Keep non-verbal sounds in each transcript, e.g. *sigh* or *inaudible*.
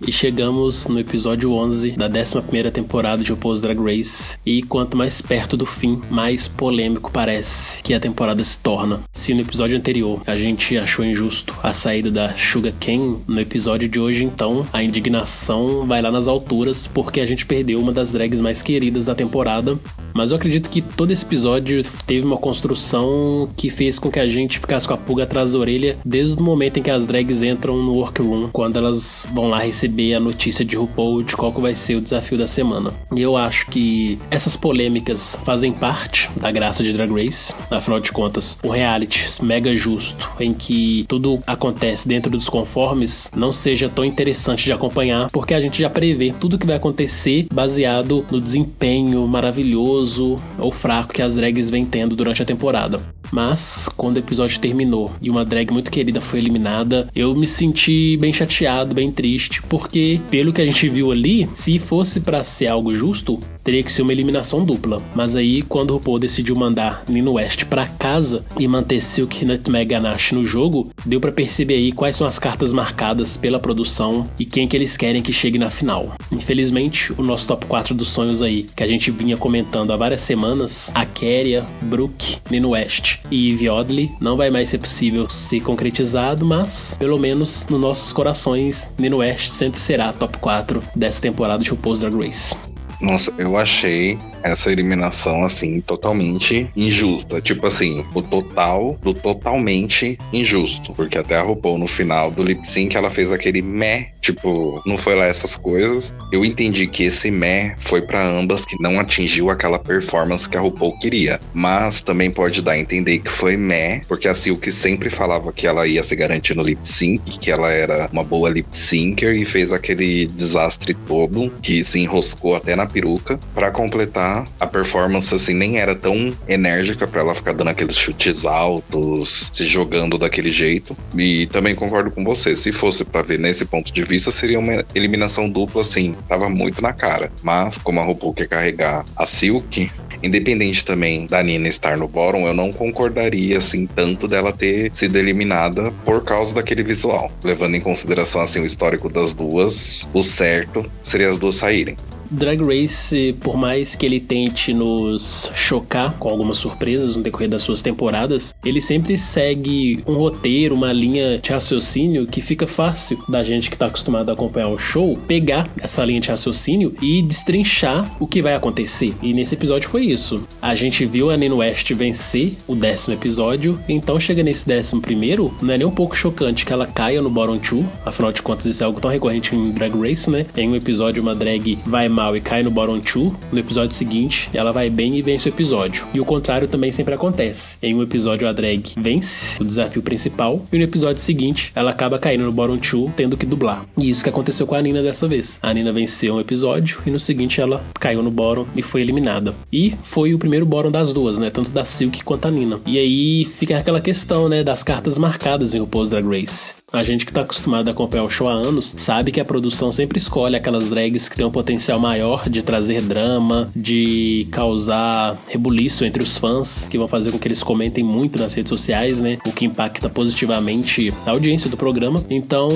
E chegamos no episódio 11 da 11ª temporada de RuPaul's Drag Race. E quanto mais perto do fim, mais polêmico parece que a temporada se torna. Se no episódio anterior a gente achou injusto a saída da Sugar Cane, no episódio de hoje então a indignação vai lá nas alturas porque a gente perdeu uma das drags mais queridas da temporada. Mas eu acredito que todo esse episódio teve uma construção que fez com que a gente ficasse com a pulga atrás da orelha desde o momento em que as drags entram no workroom, quando elas vão lá receber receber a notícia de RuPaul de qual vai ser o desafio da semana. E eu acho que essas polêmicas fazem parte da graça de Drag Race. Afinal de contas, o reality mega justo, em que tudo acontece dentro dos conformes, não seja tão interessante de acompanhar, porque a gente já prevê tudo que vai acontecer baseado no desempenho maravilhoso ou fraco que as drags vêm tendo durante a temporada. Mas, quando o episódio terminou e uma drag muito querida foi eliminada, eu me senti bem chateado, bem triste, porque, pelo que a gente viu ali, se fosse para ser algo justo, teria que ser uma eliminação dupla. Mas aí, quando o RuPaul decidiu mandar Nino West para casa e manter Silk Nutmeg Ganache no jogo, deu para perceber aí quais são as cartas marcadas pela produção e quem que eles querem que chegue na final. Infelizmente, o nosso top 4 dos sonhos aí, que a gente vinha comentando há várias semanas, a Keria, Brooke, Nino West e Eve Oddly, não vai mais ser possível ser concretizado, mas pelo menos nos nossos corações, Nino West sempre será top 4 dessa temporada de RuPaul's Drag Race. Nossa, eu achei essa eliminação, assim, totalmente injusta. Tipo assim, o total do totalmente injusto. Porque até a RuPaul no final do lip sync ela fez aquele meh, tipo, não foi lá essas coisas. Eu entendi que esse meh foi para ambas que não atingiu aquela performance que a RuPaul queria. Mas também pode dar a entender que foi meh, porque a Silk sempre falava que ela ia se garantir no lip sync, que ela era uma boa lip syncer e fez aquele desastre todo que se enroscou até na peruca para completar a performance assim nem era tão enérgica para ela ficar dando aqueles chutes altos, se jogando daquele jeito. E também concordo com você, se fosse para ver nesse ponto de vista, seria uma eliminação dupla assim, tava muito na cara. Mas como a RuPaul quer carregar a Silk, independente também da Nina estar no bottom, eu não concordaria assim tanto dela ter sido eliminada por causa daquele visual. Levando em consideração assim o histórico das duas, o certo seria as duas saírem. Drag Race, por mais que ele tente nos chocar com algumas surpresas no decorrer das suas temporadas, ele sempre segue um roteiro, uma linha de raciocínio que fica fácil da gente que está acostumado a acompanhar o show pegar essa linha de raciocínio e destrinchar o que vai acontecer. E nesse episódio foi isso. A gente viu a Nino West vencer o décimo episódio, então chega nesse décimo primeiro, não é nem um pouco chocante que ela caia no bottom 2, afinal de contas isso é algo tão recorrente em Drag Race, né? Em um episódio uma drag vai mal e cai no bottom 2, no episódio seguinte ela vai bem e vence o episódio. E o contrário também sempre acontece. Em um episódio a drag vence o desafio principal e no episódio seguinte ela acaba caindo no bottom 2, tendo que dublar. E isso que aconteceu com a Nina dessa vez. A Nina venceu um episódio e no seguinte ela caiu no bottom e foi eliminada. E foi o primeiro bottom das duas, né? Tanto da Silk quanto a Nina. E aí fica aquela questão, né, das cartas marcadas em RuPaul's Drag Race. A gente que tá acostumado a acompanhar o show há anos sabe que a produção sempre escolhe aquelas drags que têm um potencial maior de trazer drama, de causar rebuliço entre os fãs, que vão fazer com que eles comentem muito nas redes sociais, né? O que impacta positivamente a audiência do programa. Então,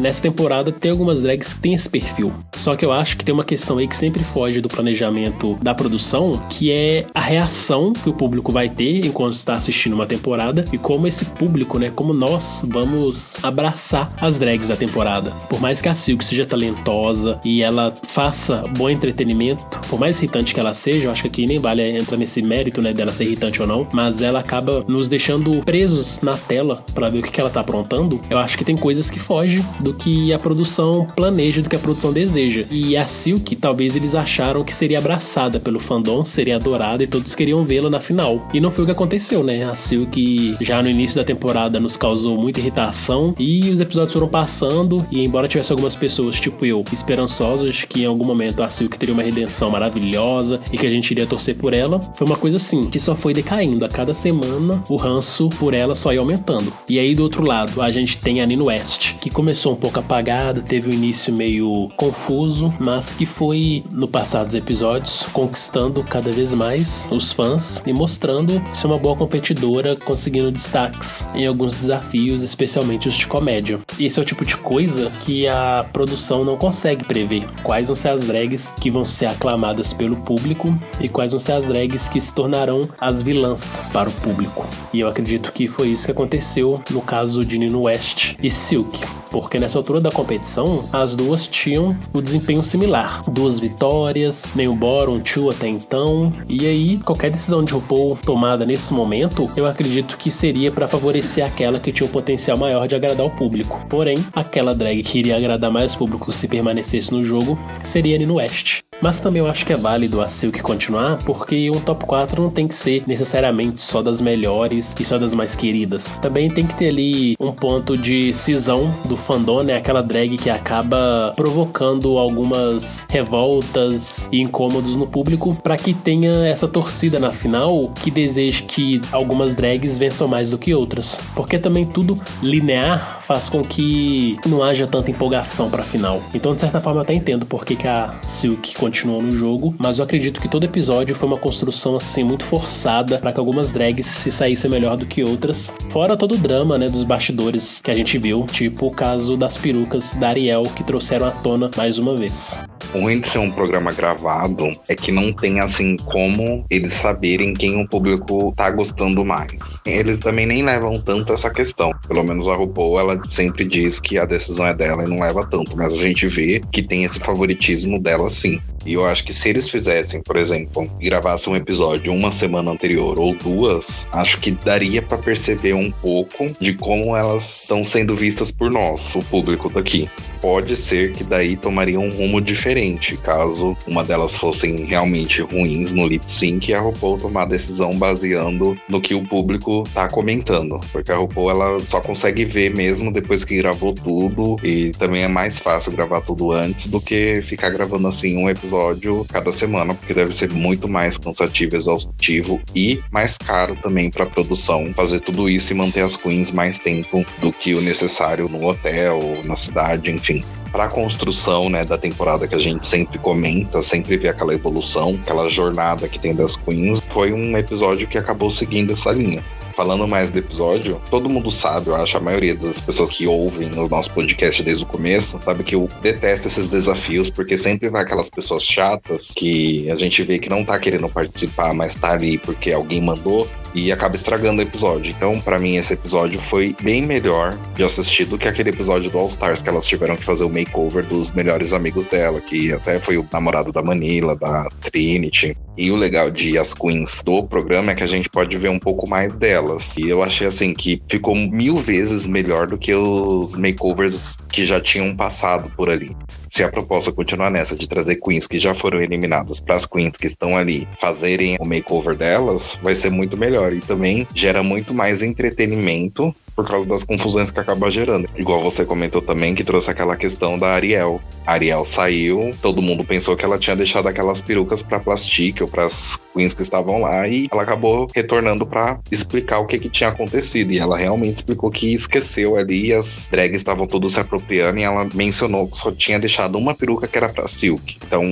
nessa temporada tem algumas drags que têm esse perfil. Só que eu acho que tem uma questão aí que sempre foge do planejamento da produção, que é a reação que o público vai ter enquanto está assistindo uma temporada e como esse público, né, como nós vamos abraçar as drags da temporada. Por mais que a Silk seja talentosa e ela faça bom entretenimento, por mais irritante que ela seja, eu acho que aqui nem vale entrar nesse mérito, né, dela ser irritante ou não, mas ela acaba nos deixando presos na tela para ver o que, que ela tá aprontando. Eu acho que tem coisas que fogem do que a produção planeja, do que a produção deseja. E a Silk, talvez eles acharam que seria abraçada pelo fandom, seria adorada e todos queriam vê-la na final. E não foi o que aconteceu, né? A Silk já no início da temporada nos causou muita irritação, E os episódios foram passando, e embora tivesse algumas pessoas, tipo eu, esperançosas de que em algum momento a Silk teria uma redenção maravilhosa e que a gente iria torcer por ela, foi uma coisa assim, que só foi decaindo. A cada semana, o ranço por ela só ia aumentando. E aí, do outro lado, a gente tem a Nino West, que começou um pouco apagada, teve um início meio confuso, mas que foi, no passar dos episódios, conquistando cada vez mais os fãs e mostrando ser uma boa competidora, conseguindo destaques em alguns desafios, especialmente os de comédia. Esse é o tipo de coisa que a produção não consegue prever. Quais vão ser as drags que vão ser aclamadas pelo público e quais vão ser as drags que se tornarão as vilãs para o público. E eu acredito que foi isso que aconteceu no caso de Nino West e Silk, porque nessa altura da competição as duas tinham o desempenho similar, duas vitórias, nenhum bottom two até então, e aí qualquer decisão de RuPaul tomada nesse momento, eu acredito que seria para favorecer aquela que tinha o potencial maior de agradar o público. Porém, aquela drag que iria agradar mais público se permanecesse no jogo seria Nino West. Mas também eu acho que é válido a Silk continuar, porque um top 4 não tem que ser necessariamente só das melhores e só das mais queridas. Também tem que ter ali um ponto de cisão do fandom, né? Aquela drag que acaba provocando algumas revoltas e incômodos no público para que tenha essa torcida na final que deseje que algumas drags vençam mais do que outras. Porque também tudo linear faz com que não haja tanta empolgação para a final. Então, de certa forma, eu até entendo por que, que a Silk continuou no jogo, mas eu acredito que todo episódio foi uma construção assim muito forçada para que algumas drags se saíssem melhor do que outras. Fora todo o drama, né, dos bastidores que a gente viu, tipo o caso das perucas da Ariel que trouxeram à tona mais uma vez. O ruim de ser um programa gravado é que não tem assim como eles saberem quem o público tá gostando mais. Eles também nem levam tanto essa questão. Pelo menos a RuPaul, ela sempre diz que a decisão é dela e não leva tanto, mas a gente vê que tem esse favoritismo dela sim. E eu acho que se eles fizessem, por exemplo, gravassem um episódio uma semana anterior ou duas, acho que daria para perceber um pouco de como elas estão sendo vistas por nós, o público daqui. Pode ser que daí tomaria um rumo diferente, caso uma delas fossem realmente ruins no lip sync a RuPaul tomar a decisão baseando no que o público tá comentando. Porque a RuPaul ela só consegue ver mesmo depois que gravou tudo e também é mais fácil gravar tudo antes do que ficar gravando assim um episódio episódio cada semana, porque deve ser muito mais cansativo, exaustivo e mais caro também para produção fazer tudo isso e manter as queens mais tempo do que o necessário no hotel, na cidade, enfim para a construção né, da temporada que a gente sempre comenta, sempre vê aquela evolução, aquela jornada que tem das queens, foi um episódio que acabou seguindo essa linha. Falando mais do episódio, todo mundo sabe, eu acho, a maioria das pessoas que ouvem o nosso podcast desde o começo, sabe que eu detesto esses desafios, porque sempre vai aquelas pessoas chatas que a gente vê que não tá querendo participar, mas tá ali porque alguém mandou e acaba estragando o episódio. Então, para mim, esse episódio foi bem melhor de assistir do que aquele episódio do All Stars que elas tiveram que fazer o makeover dos melhores amigos dela, que até foi o namorado da Manila, da Trinity. E o legal de As Queens do programa é que a gente pode ver um pouco mais delas. E eu achei assim que ficou mil vezes melhor do que os makeovers que já tinham passado por ali se a proposta continuar nessa de trazer queens que já foram eliminadas para as queens que estão ali fazerem o makeover delas, vai ser muito melhor e também gera muito mais entretenimento por causa das confusões que acaba gerando. Igual você comentou também que trouxe aquela questão da Ariel. A Ariel saiu, todo mundo pensou que ela tinha deixado aquelas perucas para plastique ou para as queens que estavam lá e ela acabou retornando para explicar o que, que tinha acontecido e ela realmente explicou que esqueceu ali as drags estavam todos se apropriando e ela mencionou que só tinha deixado uma peruca que era para Silk. Então,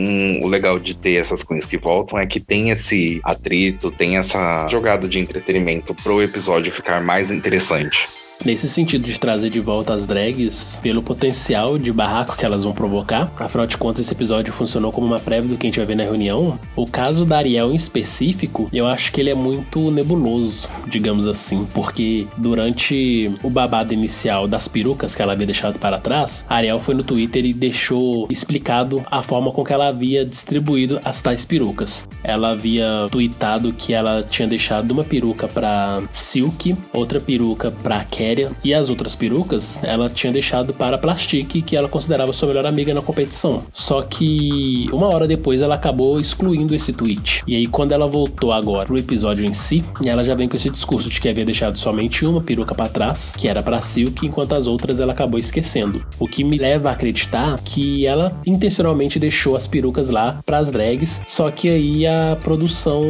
o legal de ter essas queens que voltam é que tem esse atrito, tem essa jogada de entretenimento pro episódio ficar mais interessante. Nesse sentido de trazer de volta as drags, pelo potencial de barraco que elas vão provocar, afinal de contas, esse episódio funcionou como uma prévia do que a gente vai ver na reunião. O caso da Ariel em específico, eu acho que ele é muito nebuloso, digamos assim, porque durante o babado inicial das perucas que ela havia deixado para trás, a Ariel foi no Twitter e deixou explicado a forma com que ela havia distribuído as tais perucas. Ela havia tweetado que ela tinha deixado uma peruca para Silk, outra peruca para Kelly E as outras perucas ela tinha deixado para Plastic, que ela considerava sua melhor amiga na competição. Só que uma hora depois ela acabou excluindo esse tweet. E aí quando ela voltou agora pro episódio em si, ela já vem com esse discurso de que havia deixado somente uma peruca para trás, que era para Silk, enquanto as outras ela acabou esquecendo. O que me leva a acreditar que ela intencionalmente deixou as perucas lá para as drags, só que aí a produção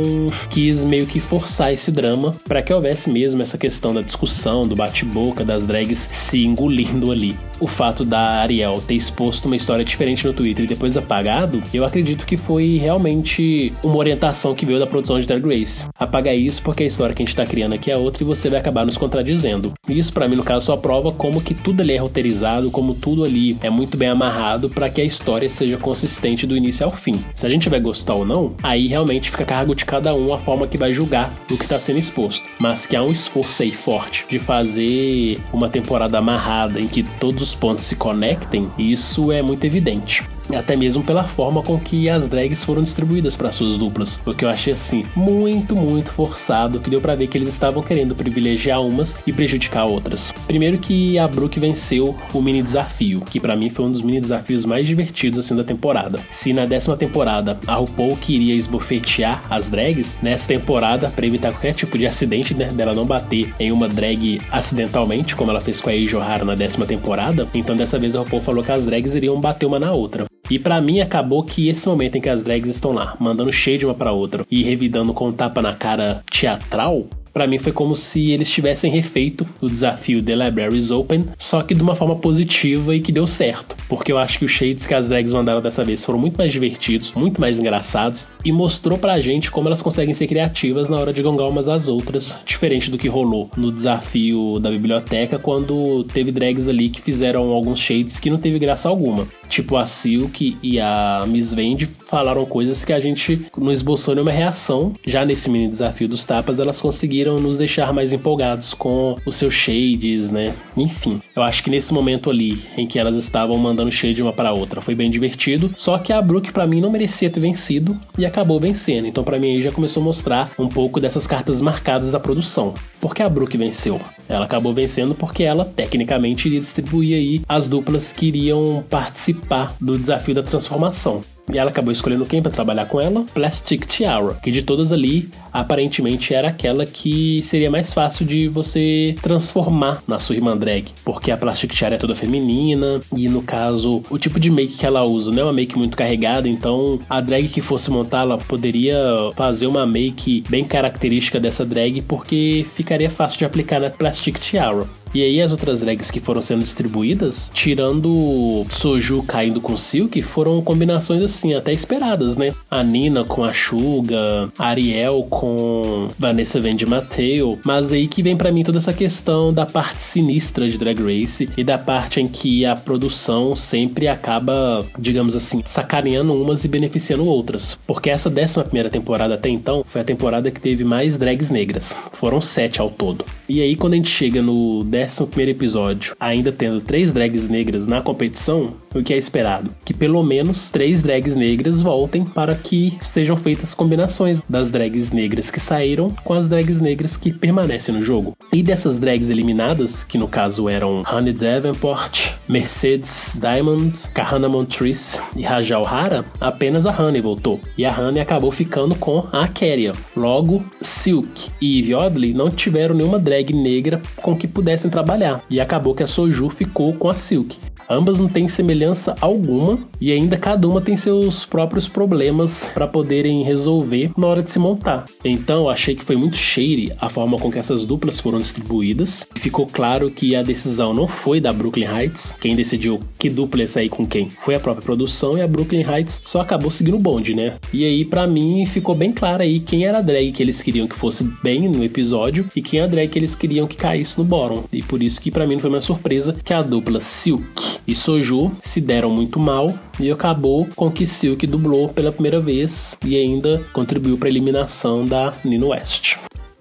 quis meio que forçar esse drama para que houvesse mesmo essa questão da discussão, do bate-boca, das drags se engolindo ali. O fato da Ariel ter exposto uma história diferente no Twitter e depois apagado, eu acredito que foi realmente uma orientação que veio da produção de Drag Race. Apaga isso porque a história que a gente tá criando aqui é outra e você vai acabar nos contradizendo. Isso para mim no caso só prova como que tudo ali é roteirizado, como tudo ali é muito bem amarrado para que a história seja consistente do início ao fim. Se a gente vai gostar ou não, aí realmente fica a cargo de cada um a forma que vai julgar o que tá sendo exposto. Mas que há um esforço aí forte de fazer uma temporada amarrada em que todos os pontos se conectem, isso é muito evidente até mesmo pela forma com que as drags foram distribuídas para suas duplas, o que eu achei assim muito, muito forçado, que deu para ver que eles estavam querendo privilegiar umas e prejudicar outras. Primeiro que a Brooke venceu o mini desafio, que para mim foi um dos mini desafios mais divertidos assim da temporada. Se na décima temporada a RuPaul queria esbofetear as drags, nessa temporada, para evitar qualquer tipo de acidente né, dela não bater em uma drag acidentalmente, como ela fez com a O'Hara na décima temporada, então dessa vez a RuPaul falou que as drags iriam bater uma na outra. E para mim acabou que esse momento em que as drags estão lá, mandando shade uma para outra e revidando com um tapa na cara teatral, para mim foi como se eles tivessem refeito o desafio The Libraries Open, só que de uma forma positiva e que deu certo. Porque eu acho que os shades que as drags mandaram dessa vez foram muito mais divertidos, muito mais engraçados e mostrou pra gente como elas conseguem ser criativas na hora de gongar umas às outras, diferente do que rolou no desafio da biblioteca quando teve drags ali que fizeram alguns shades que não teve graça alguma. Tipo a Silk e a Miss Vende falaram coisas que a gente não esboçou nenhuma reação. Já nesse mini desafio dos tapas, elas conseguiram conseguiram nos deixar mais empolgados com os seus shades, né? Enfim, eu acho que nesse momento ali em que elas estavam mandando shade uma para outra foi bem divertido. Só que a Brooke para mim não merecia ter vencido e acabou vencendo. Então para mim aí já começou a mostrar um pouco dessas cartas marcadas da produção. Por que a Brooke venceu? Ela acabou vencendo porque ela tecnicamente iria distribuir aí as duplas que iriam participar do desafio da transformação. E ela acabou escolhendo quem para trabalhar com ela? Plastic Tiara, que de todas ali, aparentemente era aquela que seria mais fácil de você transformar na sua irmã drag, porque a Plastic Tiara é toda feminina e no caso, o tipo de make que ela usa não é uma make muito carregada, então a drag que fosse montar, ela poderia fazer uma make bem característica dessa drag porque ficaria fácil de aplicar na Plastic Tiara. E aí as outras drags que foram sendo distribuídas, tirando Soju caindo com Silk, foram combinações assim, até esperadas, né? A Nina com a Suga, Ariel com Vanessa Vendi Mateo, mas aí que vem para mim toda essa questão da parte sinistra de Drag Race e da parte em que a produção sempre acaba, digamos assim, sacaneando umas e beneficiando outras. Porque essa décima primeira temporada até então foi a temporada que teve mais drags negras. Foram sete ao todo. E aí quando a gente chega no 11 episódio, ainda tendo três drags negras na competição, o que é esperado? Que pelo menos três drags negras voltem para que sejam feitas combinações das drags negras que saíram com as drags negras que permanecem no jogo. E dessas drags eliminadas, que no caso eram Honey Davenport, Mercedes Diamond, Kahana Montrese e Rajal Hara, apenas a Honey voltou. E a Honey acabou ficando com a Keria. Logo, Silk e Eve Oddly não tiveram nenhuma drag negra com que pudessem trabalhar. E acabou que a Soju ficou com a Silk. Ambas não têm semelhança alguma e ainda cada uma tem seus próprios problemas para poderem resolver na hora de se montar. Então, achei que foi muito shady a forma com que essas duplas foram distribuídas. Ficou claro que a decisão não foi da Brooklyn Heights. Quem decidiu que dupla ia sair com quem foi a própria produção e a Brooklyn Heights só acabou seguindo o bonde, né? E aí, para mim, ficou bem claro aí quem era a drag que eles queriam que fosse bem no episódio e quem é a drag que eles queriam que caísse no bottom. E por isso que para mim não foi uma surpresa que a dupla Silk e Soju se deram muito mal e acabou com que Silk dublou pela primeira vez e ainda contribuiu para a eliminação da Nino West.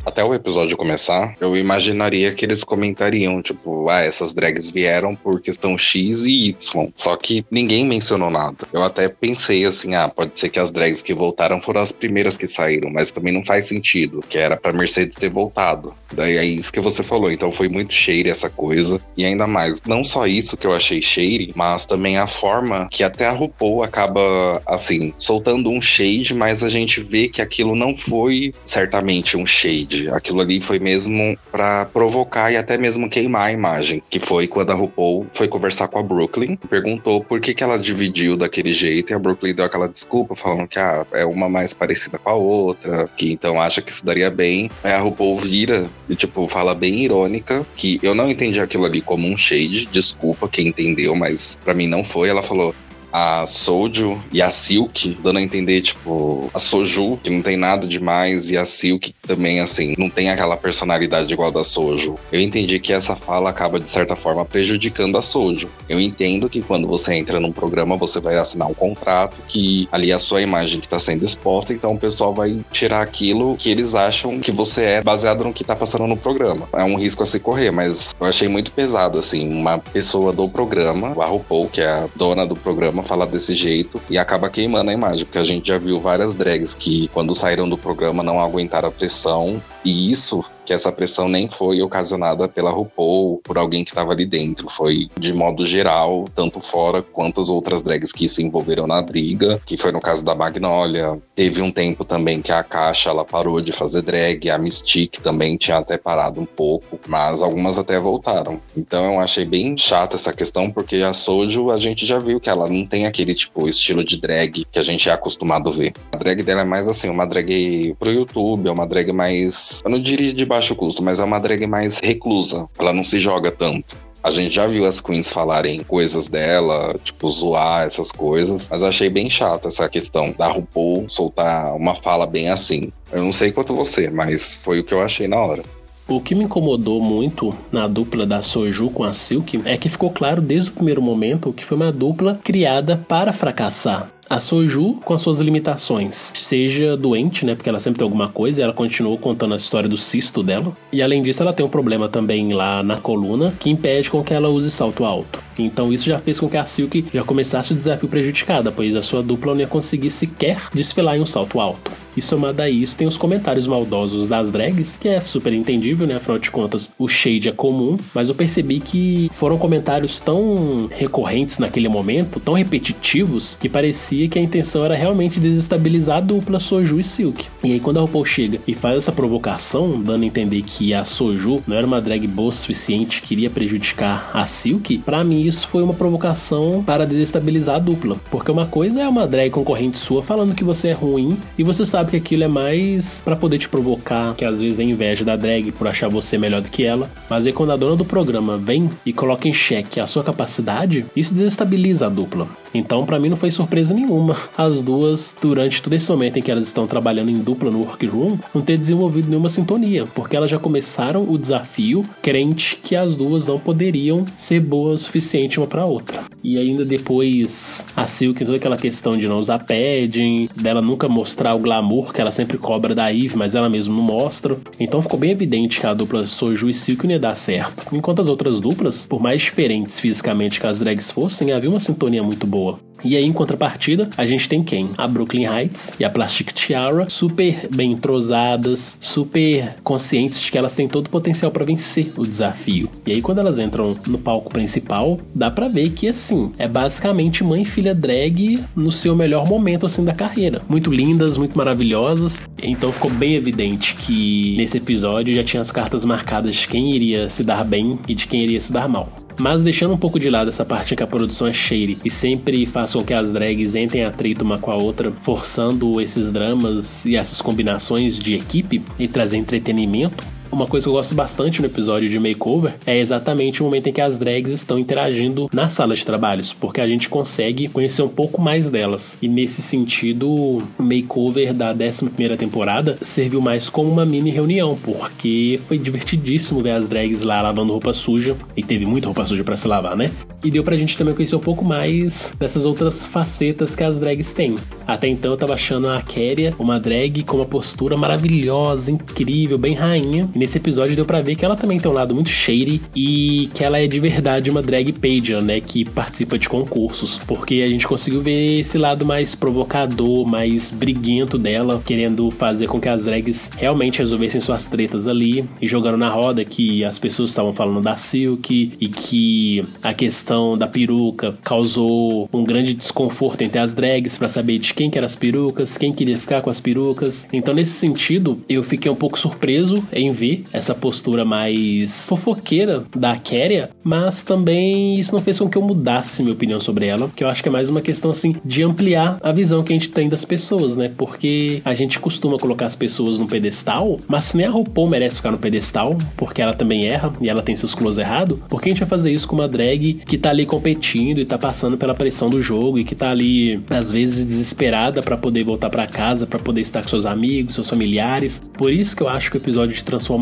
Até o episódio começar, eu imaginaria que eles comentariam, tipo, ah, essas drags vieram por questão X e Y. Só que ninguém mencionou nada. Eu até pensei assim, ah, pode ser que as drags que voltaram foram as primeiras que saíram, mas também não faz sentido, que era pra Mercedes ter voltado. Daí é isso que você falou, então foi muito shady essa coisa. E ainda mais, não só isso que eu achei shady, mas também a forma que até a RuPaul acaba, assim, soltando um shade, mas a gente vê que aquilo não foi certamente um shade. Aquilo ali foi mesmo para provocar e até mesmo queimar a imagem, que foi quando a RuPaul foi conversar com a Brooklyn, perguntou por que, que ela dividiu daquele jeito e a Brooklyn deu aquela desculpa, falando que ah, é uma mais parecida com a outra, que então acha que isso daria bem. Aí a RuPaul vira e, tipo, fala bem irônica, que eu não entendi aquilo ali como um shade, desculpa quem entendeu, mas para mim não foi. Ela falou: a Soju e a Silk, dando a entender, tipo, a Soju, que não tem nada demais, e a Silk também, assim, não tem aquela personalidade igual da Soju. Eu entendi que essa fala acaba, de certa forma, prejudicando a Soju. Eu entendo que quando você entra num programa, você vai assinar um contrato que ali é a sua imagem que está sendo exposta, então o pessoal vai tirar aquilo que eles acham que você é baseado no que está passando no programa. É um risco a se correr, mas eu achei muito pesado, assim, uma pessoa do programa, a RuPaul, que é a dona do programa, programa falar desse jeito e acaba queimando a imagem, porque a gente já viu várias drags que, quando saíram do programa, não aguentaram a pressão. E isso que essa pressão nem foi ocasionada pela RuPaul, por alguém que estava ali dentro. Foi de modo geral, tanto fora quanto as outras drags que se envolveram na briga, que foi no caso da Magnolia. Teve um tempo também que a Caixa ela parou de fazer drag, a Mystique também tinha até parado um pouco, mas algumas até voltaram. Então eu achei bem chata essa questão, porque a Soju a gente já viu que ela não tem aquele tipo estilo de drag que a gente é acostumado a ver. A drag dela é mais assim, uma drag pro YouTube, é uma drag mais. Eu não diria de baixo custo, mas é uma drag mais reclusa. Ela não se joga tanto. A gente já viu as queens falarem coisas dela, tipo, zoar essas coisas, mas eu achei bem chata essa questão da RuPaul soltar uma fala bem assim. Eu não sei quanto você, mas foi o que eu achei na hora. O que me incomodou muito na dupla da Soju com a Silk é que ficou claro desde o primeiro momento que foi uma dupla criada para fracassar a Soju com as suas limitações. Seja doente, né? Porque ela sempre tem alguma coisa e ela continuou contando a história do cisto dela. E além disso, ela tem um problema também lá na coluna que impede com que ela use salto alto. Então isso já fez com que a Silk já começasse o desafio prejudicada, pois a sua dupla não ia conseguir sequer desfilar em um salto alto. E somado a isso, tem os comentários maldosos das drags, que é super entendível, né? Afinal de contas, o shade é comum, mas eu percebi que foram comentários tão recorrentes naquele momento, tão repetitivos, que parecia que a intenção era realmente desestabilizar a dupla Soju e Silk. E aí, quando a RuPaul chega e faz essa provocação, dando a entender que a Soju não era uma drag boa o suficiente, queria prejudicar a Silk, para mim isso foi uma provocação para desestabilizar a dupla. Porque uma coisa é uma drag concorrente sua falando que você é ruim e você sabe sabe que aquilo é mais para poder te provocar, que às vezes é inveja da drag por achar você melhor do que ela. Mas aí quando a dona do programa vem e coloca em xeque a sua capacidade, isso desestabiliza a dupla. Então, para mim, não foi surpresa nenhuma as duas, durante todo esse momento em que elas estão trabalhando em dupla no workroom, não ter desenvolvido nenhuma sintonia, porque elas já começaram o desafio crente que as duas não poderiam ser boas o suficiente uma para outra. E ainda depois, a Silk, toda aquela questão de não usar padding, dela nunca mostrar o glamour que ela sempre cobra da Eve, mas ela mesma não mostra. Então ficou bem evidente que a dupla Soju e Silk não ia dar certo. Enquanto as outras duplas, por mais diferentes fisicamente que as drags fossem, havia uma sintonia muito boa boa. E aí, em contrapartida, a gente tem quem? A Brooklyn Heights e a Plastic Tiara, super bem entrosadas, super conscientes de que elas têm todo o potencial para vencer o desafio. E aí, quando elas entram no palco principal, dá para ver que, assim, é basicamente mãe e filha drag no seu melhor momento, assim, da carreira. Muito lindas, muito maravilhosas. Então ficou bem evidente que nesse episódio já tinha as cartas marcadas de quem iria se dar bem e de quem iria se dar mal. Mas deixando um pouco de lado essa parte que a produção é shady e sempre faz com que as drags entrem atrito uma com a outra, forçando esses dramas e essas combinações de equipe e trazer entretenimento, uma coisa que eu gosto bastante no episódio de Makeover é exatamente o momento em que as drags estão interagindo na sala de trabalhos, porque a gente consegue conhecer um pouco mais delas. E nesse sentido, o Makeover da 11 temporada serviu mais como uma mini reunião, porque foi divertidíssimo ver as drags lá lavando roupa suja, e teve muita roupa suja para se lavar, né? E deu pra gente também conhecer um pouco mais dessas outras facetas que as drags têm. Até então eu tava achando a Kéria uma drag com uma postura maravilhosa, incrível, bem rainha. E nesse episódio deu pra ver que ela também tem um lado muito shady e que ela é de verdade uma drag pager, né? Que participa de concursos. Porque a gente conseguiu ver esse lado mais provocador, mais briguento dela, querendo fazer com que as drags realmente resolvessem suas tretas ali e jogando na roda que as pessoas estavam falando da Silk e que a questão da peruca causou um grande desconforto entre as drags para saber de quem que eram as perucas, quem queria ficar com as perucas. Então, nesse sentido, eu fiquei um pouco surpreso em ver essa postura mais fofoqueira da Kéria, mas também isso não fez com que eu mudasse minha opinião sobre ela, que eu acho que é mais uma questão assim de ampliar a visão que a gente tem das pessoas, né? Porque a gente costuma colocar as pessoas no pedestal, mas nem a RuPaul merece ficar no pedestal, porque ela também erra e ela tem seus close errado. Por que a gente vai fazer isso com uma drag que tá ali competindo e tá passando pela pressão do jogo e que tá ali às vezes desesperada para poder voltar para casa, para poder estar com seus amigos, seus familiares. Por isso que eu acho que o episódio de transformação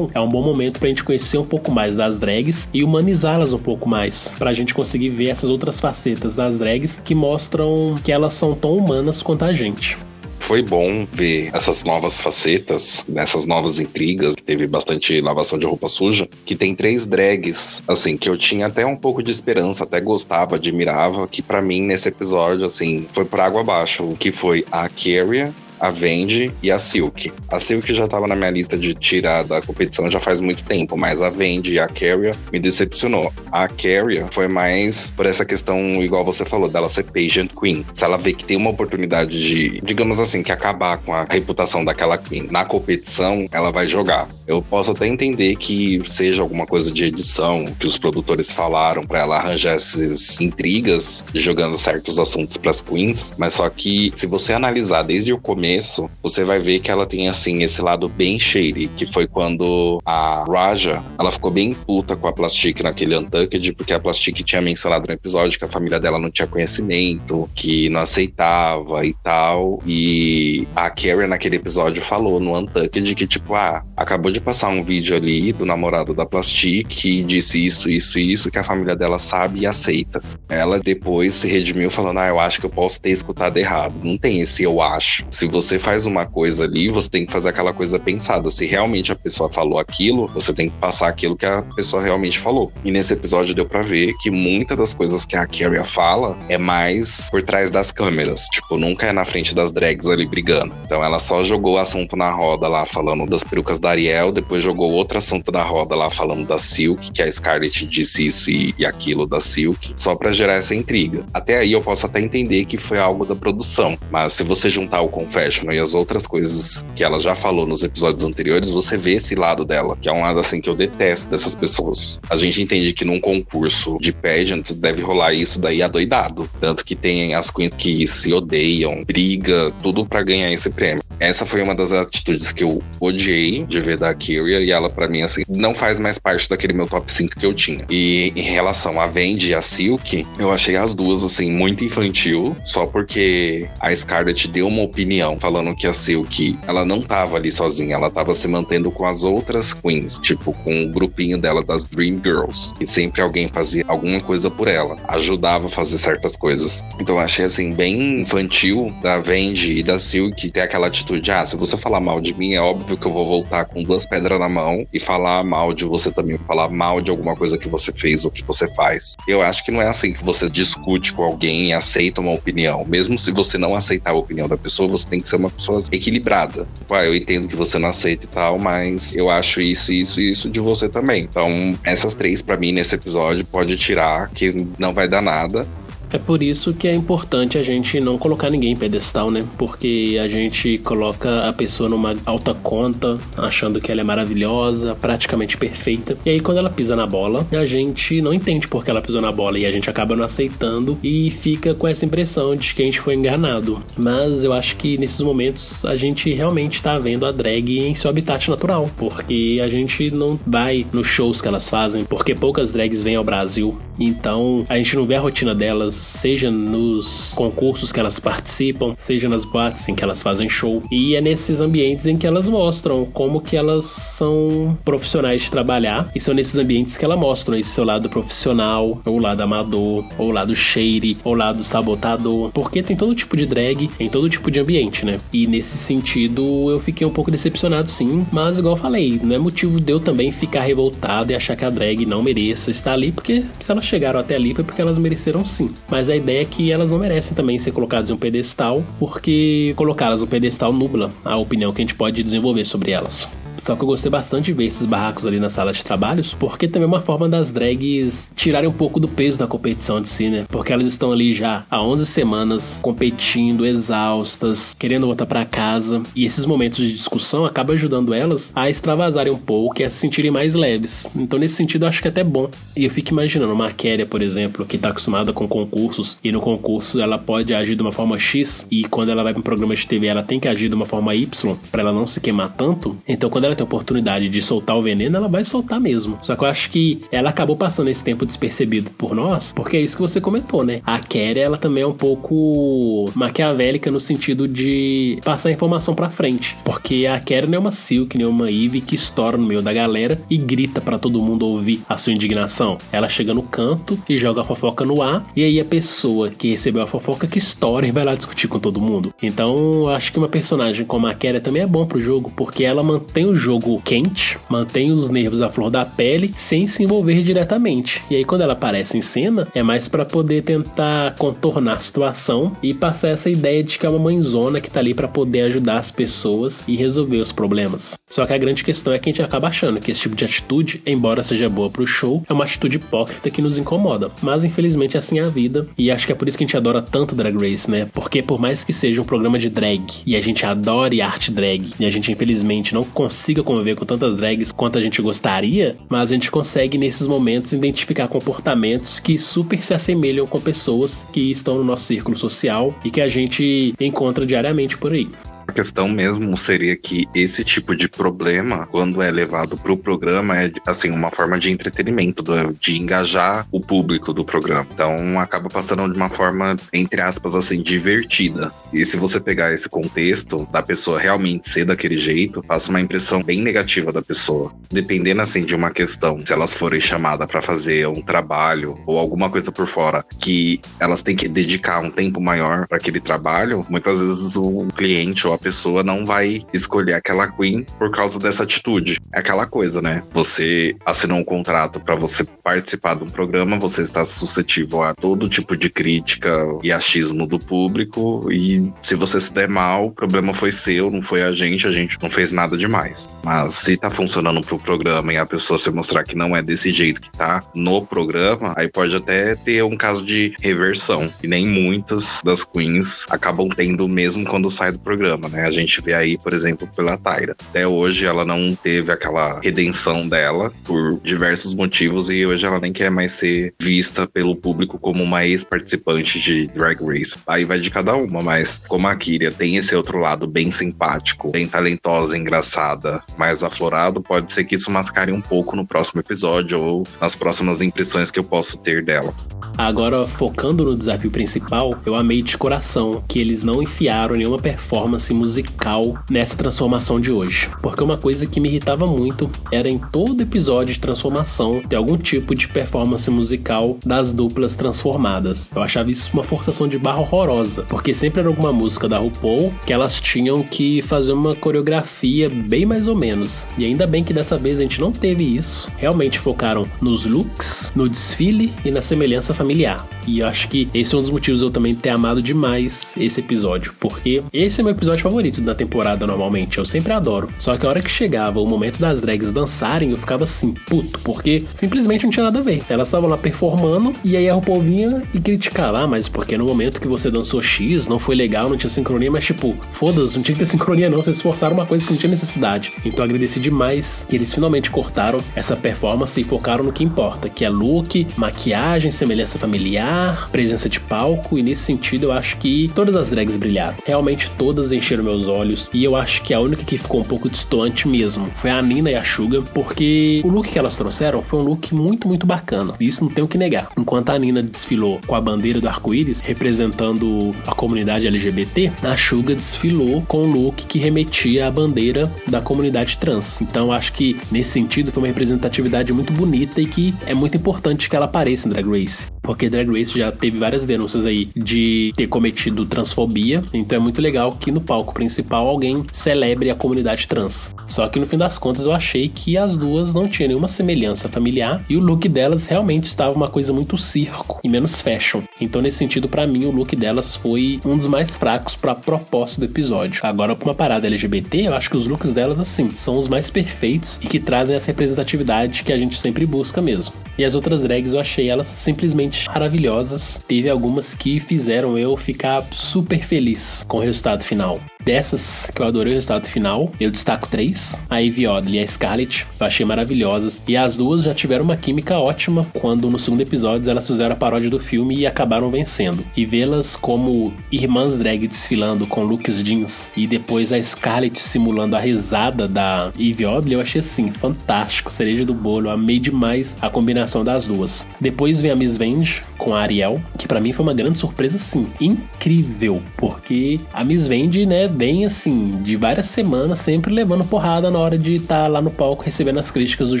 é um bom momento pra gente conhecer um pouco mais das drags e humanizá-las um pouco mais, pra gente conseguir ver essas outras facetas das drags que mostram que elas são tão humanas quanto a gente. Foi bom ver essas novas facetas, nessas novas intrigas, teve bastante lavação de roupa suja, que tem três drags, assim, que eu tinha até um pouco de esperança, até gostava, admirava, que para mim nesse episódio, assim, foi por água abaixo, que foi a Carrie, a Vendi e a Silk. A Silk já estava na minha lista de tirar da competição já faz muito tempo, mas a Vendi e a Carrier me decepcionou. A Carrier foi mais por essa questão, igual você falou, dela ser pageant queen. Se ela vê que tem uma oportunidade de, digamos assim, que acabar com a reputação daquela queen na competição, ela vai jogar. Eu posso até entender que seja alguma coisa de edição, que os produtores falaram para ela arranjar essas intrigas, jogando certos assuntos para as queens, mas só que se você analisar desde o começo começo, você vai ver que ela tem, assim, esse lado bem shady, que foi quando a Raja, ela ficou bem puta com a Plastic naquele Untucked, porque a Plastic tinha mencionado no episódio que a família dela não tinha conhecimento, que não aceitava e tal, e a Carrie naquele episódio falou no Untucked que, tipo, ah, acabou de passar um vídeo ali do namorado da Plastic que disse isso, isso e isso, que a família dela sabe e aceita. Ela depois se redimiu falando, ah, eu acho que eu posso ter escutado errado. Não tem esse eu acho. Se você você faz uma coisa ali, você tem que fazer aquela coisa pensada. Se realmente a pessoa falou aquilo, você tem que passar aquilo que a pessoa realmente falou. E nesse episódio deu para ver que muitas das coisas que a Carrie fala é mais por trás das câmeras. Tipo, nunca é na frente das drags ali brigando. Então ela só jogou o assunto na roda lá falando das perucas da Ariel, depois jogou outro assunto na roda lá falando da Silk, que a Scarlett disse isso e, e aquilo da Silk, só para gerar essa intriga. Até aí eu posso até entender que foi algo da produção, mas se você juntar o Confession e as outras coisas que ela já falou nos episódios anteriores, você vê esse lado dela, que é um lado assim que eu detesto dessas pessoas. A gente entende que num concurso de pageants deve rolar isso daí adoidado. Tanto que tem as queens que se odeiam, briga, tudo para ganhar esse prêmio. Essa foi uma das atitudes que eu odiei de ver da Kyria e ela para mim assim não faz mais parte daquele meu top 5 que eu tinha. E em relação a Vendi e a Silk, eu achei as duas assim muito infantil, só porque a Scarlett deu uma opinião falando que a Silk, ela não tava ali sozinha, ela tava se mantendo com as outras queens, tipo, com o grupinho dela das Dream Girls. E sempre alguém fazia alguma coisa por ela, ajudava a fazer certas coisas. Então achei, assim, bem infantil da Vendi e da Silk ter aquela atitude, ah, se você falar mal de mim, é óbvio que eu vou voltar com duas pedras na mão e falar mal de você também, falar mal de alguma coisa que você fez ou que você faz. Eu acho que não é assim que você discute com alguém e aceita uma opinião. Mesmo se você não aceitar a opinião da pessoa, você tem que ser uma pessoa equilibrada. Eu entendo que você não aceita e tal, mas eu acho isso, isso e isso de você também. Então, essas três, para mim, nesse episódio, pode tirar, que não vai dar nada. É por isso que é importante a gente não colocar ninguém em pedestal, né? Porque a gente coloca a pessoa numa alta conta, achando que ela é maravilhosa, praticamente perfeita. E aí quando ela pisa na bola, a gente não entende por que ela pisou na bola e a gente acaba não aceitando e fica com essa impressão de que a gente foi enganado. Mas eu acho que nesses momentos a gente realmente tá vendo a drag em seu habitat natural, porque a gente não vai nos shows que elas fazem, porque poucas drags vêm ao Brasil. Então a gente não vê a rotina delas, seja nos concursos que elas participam, seja nas boates em que elas fazem show. E é nesses ambientes em que elas mostram como que elas são profissionais de trabalhar e são nesses ambientes que elas mostram esse seu lado profissional, ou lado amador, ou lado shady, ou lado sabotador, porque tem todo tipo de drag em todo tipo de ambiente, né? E nesse sentido eu fiquei um pouco decepcionado sim, mas igual falei, não é motivo de eu também ficar revoltado e achar que a drag não mereça estar ali, porque se elas chegaram até ali foi porque elas mereceram sim. Mas a ideia é que elas não merecem também ser colocadas em um pedestal, porque colocá-las no pedestal nubla a opinião que a gente pode desenvolver sobre elas. Só que eu gostei bastante de ver esses barracos ali na sala de trabalhos, porque também é uma forma das drags tirarem um pouco do peso da competição de si, né? Porque elas estão ali já há 11 semanas competindo, exaustas, querendo voltar para casa, e esses momentos de discussão acabam ajudando elas a extravasarem um pouco e a se sentirem mais leves. Então, nesse sentido, eu acho que é até bom. E eu fico imaginando uma Kéria, por exemplo, que tá acostumada com concursos, e no concurso ela pode agir de uma forma X, e quando ela vai para um programa de TV ela tem que agir de uma forma Y, para ela não se queimar tanto. Então, quando ela ela tem oportunidade de soltar o veneno, ela vai soltar mesmo. Só que eu acho que ela acabou passando esse tempo despercebido por nós, porque é isso que você comentou, né? A Kerry, ela também é um pouco maquiavélica no sentido de passar a informação pra frente. Porque a Kerry não é uma Silk, nem uma Eve que estoura no meio da galera e grita para todo mundo ouvir a sua indignação. Ela chega no canto e joga a fofoca no ar, e aí a pessoa que recebeu a fofoca que estoura e vai lá discutir com todo mundo. Então, eu acho que uma personagem como a Kerry também é bom pro jogo, porque ela mantém o jogo quente, mantém os nervos à flor da pele, sem se envolver diretamente. E aí, quando ela aparece em cena, é mais para poder tentar contornar a situação e passar essa ideia de que é uma mãezona que tá ali para poder ajudar as pessoas e resolver os problemas. Só que a grande questão é que a gente acaba achando que esse tipo de atitude, embora seja boa pro show, é uma atitude hipócrita que nos incomoda. Mas infelizmente assim é a vida. E acho que é por isso que a gente adora tanto Drag Race, né? Porque por mais que seja um programa de drag e a gente adore arte drag e a gente infelizmente não consiga consiga conviver com tantas drags quanto a gente gostaria, mas a gente consegue nesses momentos identificar comportamentos que super se assemelham com pessoas que estão no nosso círculo social e que a gente encontra diariamente por aí. A questão mesmo seria que esse tipo de problema, quando é levado para o programa, é assim uma forma de entretenimento, de engajar o público do programa. Então acaba passando de uma forma, entre aspas, assim, divertida. E se você pegar esse contexto da pessoa realmente ser daquele jeito, passa uma impressão bem negativa da pessoa. Dependendo assim de uma questão, se elas forem chamadas para fazer um trabalho ou alguma coisa por fora que elas têm que dedicar um tempo maior para aquele trabalho, muitas vezes o cliente ou a pessoa não vai escolher aquela queen por causa dessa atitude. É aquela coisa, né? Você assinou um contrato para você participar de um programa, você está suscetível a todo tipo de crítica e achismo do público e se você se der mal, o problema foi seu, não foi a gente, a gente não fez nada demais. Mas se tá funcionando pro programa e a pessoa se mostrar que não é desse jeito que tá no programa, aí pode até ter um caso de reversão. E nem muitas das queens acabam tendo mesmo quando sai do programa né? A gente vê aí, por exemplo, pela Tyra. Até hoje ela não teve aquela redenção dela por diversos motivos e hoje ela nem quer mais ser vista pelo público como uma ex-participante de Drag Race. Aí vai de cada uma, mas como a Kyria tem esse outro lado bem simpático, bem talentosa, engraçada, mais aflorado, pode ser que isso mascare um pouco no próximo episódio ou nas próximas impressões que eu posso ter dela. Agora, focando no desafio principal, eu amei de coração que eles não enfiaram nenhuma performance musical nessa transformação de hoje. Porque uma coisa que me irritava muito era em todo episódio de transformação ter algum tipo de performance musical das duplas transformadas. Eu achava isso uma forçação de barra horrorosa, porque sempre era alguma música da RuPaul que elas tinham que fazer uma coreografia bem mais ou menos. E ainda bem que dessa vez a gente não teve isso. Realmente focaram nos looks, no desfile e na semelhança familiar. E eu acho que esse é um dos motivos eu também ter amado demais esse episódio, porque esse é meu episódio favorito da temporada normalmente, eu sempre adoro. Só que a hora que chegava o momento das drags dançarem, eu ficava assim, puto, porque simplesmente não tinha nada a ver. Elas estavam lá performando e aí a RuPaul vinha e criticava, ah, mas porque no momento que você dançou X não foi legal, não tinha sincronia, mas tipo, foda-se, não tinha que ter sincronia não, vocês forçaram uma coisa que não tinha necessidade. Então agradeci demais que eles finalmente cortaram essa performance e focaram no que importa, que é look, maquiagem, semelhança familiar, presença de palco, e nesse sentido eu acho que todas as drags brilharam. Realmente todas encheram meus olhos, e eu acho que a única que ficou um pouco distante mesmo foi a Nina e a Suga, porque o look que elas trouxeram foi um look muito, muito bacana. Isso não tem o que negar. Enquanto a Nina desfilou com a bandeira do arco-íris, representando a comunidade LGBT, a Suga desfilou com um look que remetia à bandeira da comunidade trans. Então acho que nesse sentido foi uma representatividade muito bonita e que é muito importante que ela apareça em Drag Race. Porque Drag Race já teve várias denúncias aí de ter cometido transfobia, então é muito legal que no palco principal alguém celebre a comunidade trans. Só que no fim das contas eu achei que as duas não tinham nenhuma semelhança familiar e o look delas realmente estava uma coisa muito circo e menos fashion. Então nesse sentido para mim o look delas foi um dos mais fracos para propósito do episódio. Agora pra uma parada LGBT, eu acho que os looks delas assim são os mais perfeitos e que trazem essa representatividade que a gente sempre busca mesmo. E as outras drags eu achei elas simplesmente maravilhosas. Teve algumas que fizeram eu ficar super feliz com o resultado final. Dessas que eu adorei o resultado final, eu destaco três: a Ivy Oddly e a Scarlett. Eu achei maravilhosas. E as duas já tiveram uma química ótima quando no segundo episódio elas fizeram a paródia do filme e acabaram vencendo. E vê-las como irmãs drag desfilando com looks jeans e depois a Scarlett simulando a risada da Ivy Oddly, eu achei assim fantástico, cereja do bolo. Amei demais a combinação das duas. Depois vem a Miss Venge com a Ariel, que para mim foi uma grande surpresa, sim, incrível, porque a Miss Venge, né, bem assim, de várias semanas, sempre levando porrada na hora de estar tá lá no palco recebendo as críticas dos